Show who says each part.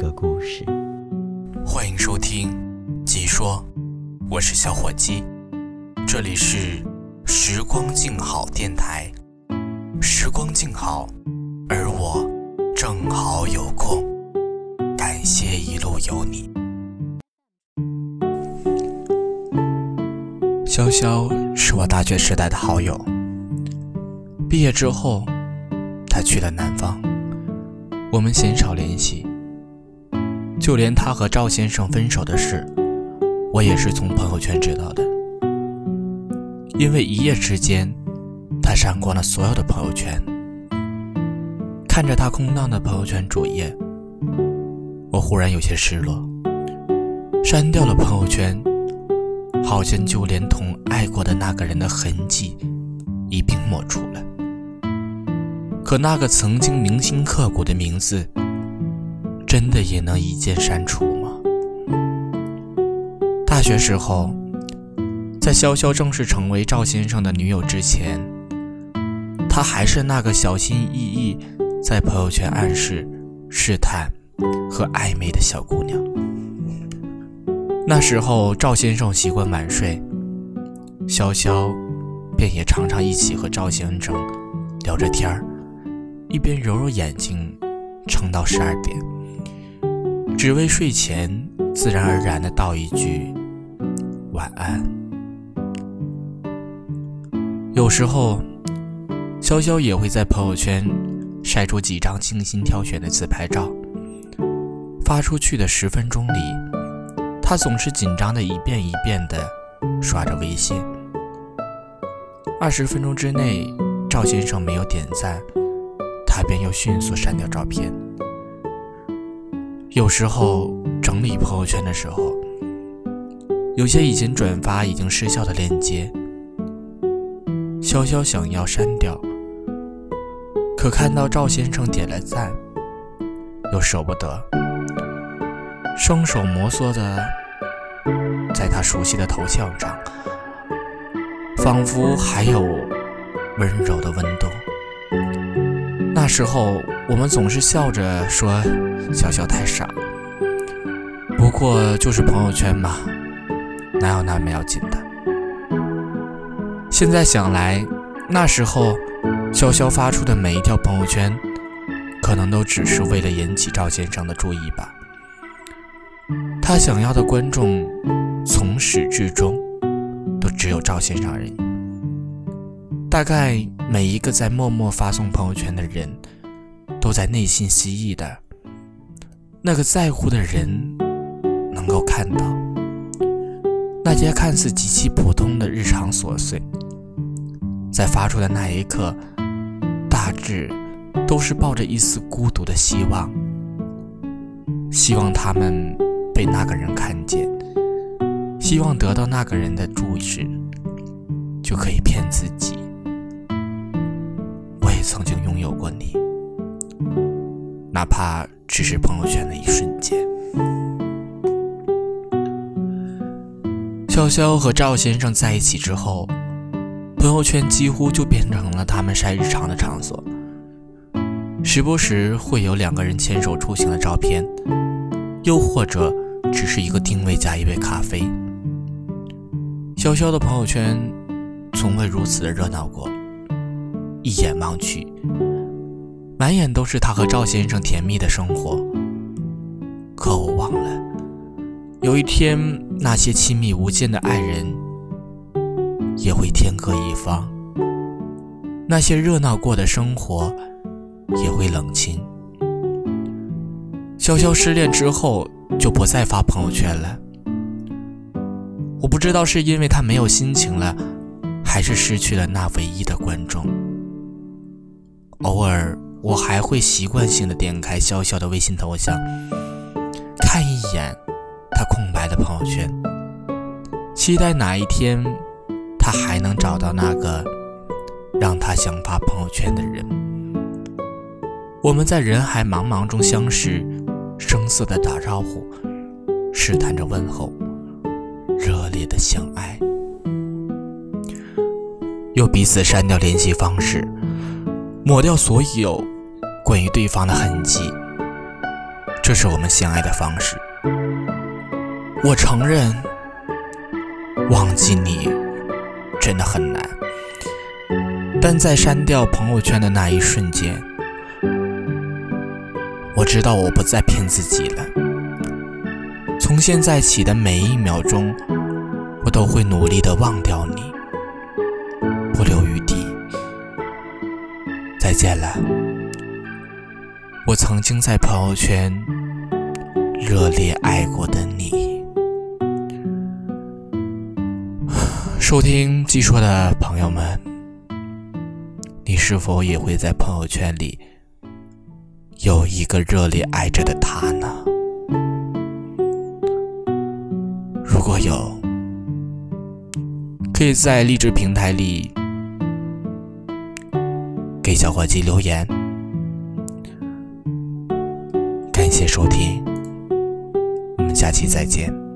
Speaker 1: 个故事？
Speaker 2: 欢迎收听《鸡说》，我是小伙鸡，这里是时光静好电台。时光静好，而我正好有空，感谢一路有你。潇潇是我大学时代的好友，毕业之后，他去了南方，我们鲜少联系。就连他和赵先生分手的事，我也是从朋友圈知道的。因为一夜之间，他删光了所有的朋友圈。看着他空荡的朋友圈主页，我忽然有些失落。删掉了朋友圈。好像就连同爱过的那个人的痕迹一并抹除了。可那个曾经铭心刻骨的名字，真的也能一键删除吗？大学时候，在潇潇正式成为赵先生的女友之前，她还是那个小心翼翼在朋友圈暗示、试探和暧昧的小姑娘。那时候，赵先生习惯晚睡，潇潇便也常常一起和赵先生聊着天儿，一边揉揉眼睛，撑到十二点，只为睡前自然而然的道一句晚安。有时候，潇潇也会在朋友圈晒出几张精心挑选的自拍照，发出去的十分钟里。他总是紧张的，一遍一遍的刷着微信。二十分钟之内，赵先生没有点赞，他便又迅速删掉照片。有时候整理朋友圈的时候，有些以前转发已经失效的链接，潇潇想要删掉，可看到赵先生点了赞，又舍不得，双手摩挲的。在他熟悉的头像上，仿佛还有温柔的温度。那时候，我们总是笑着说：“小小太傻。”不过就是朋友圈嘛，哪有那么要紧的？现在想来，那时候潇潇发出的每一条朋友圈，可能都只是为了引起赵先生的注意吧。他想要的观众。从始至终，都只有赵先生而已。大概每一个在默默发送朋友圈的人，都在内心希冀的，那个在乎的人能够看到那些看似极其普通的日常琐碎，在发出的那一刻，大致都是抱着一丝孤独的希望，希望他们被那个人看见。希望得到那个人的注视，就可以骗自己。哪怕只是朋友圈的一瞬间。潇潇和赵先生在一起之后，朋友圈几乎就变成了他们晒日常的场所，时不时会有两个人牵手出行的照片，又或者只是一个定位加一杯咖啡。潇潇的朋友圈从未如此的热闹过，一眼望去，满眼都是他和赵先生甜蜜的生活。可我忘了，有一天那些亲密无间的爱人也会天各一方，那些热闹过的生活也会冷清。潇潇失恋之后就不再发朋友圈了。我不知道是因为他没有心情了，还是失去了那唯一的观众。偶尔，我还会习惯性的点开潇潇的微信头像，看一眼他空白的朋友圈，期待哪一天他还能找到那个让他想发朋友圈的人。我们在人海茫茫中相识，生涩的打招呼，试探着问候，热烈的相爱，又彼此删掉联系方式，抹掉所有关于对方的痕迹。这是我们相爱的方式。我承认，忘记你真的很难，但在删掉朋友圈的那一瞬间。我知道我不再骗自己了。从现在起的每一秒钟，我都会努力的忘掉你，不留余地。再见了，我曾经在朋友圈热烈爱过的你。收听技说的朋友们，你是否也会在朋友圈里？有一个热烈爱着的他呢？如果有，可以在励志平台里给小伙计留言。感谢收听，我们下期再见。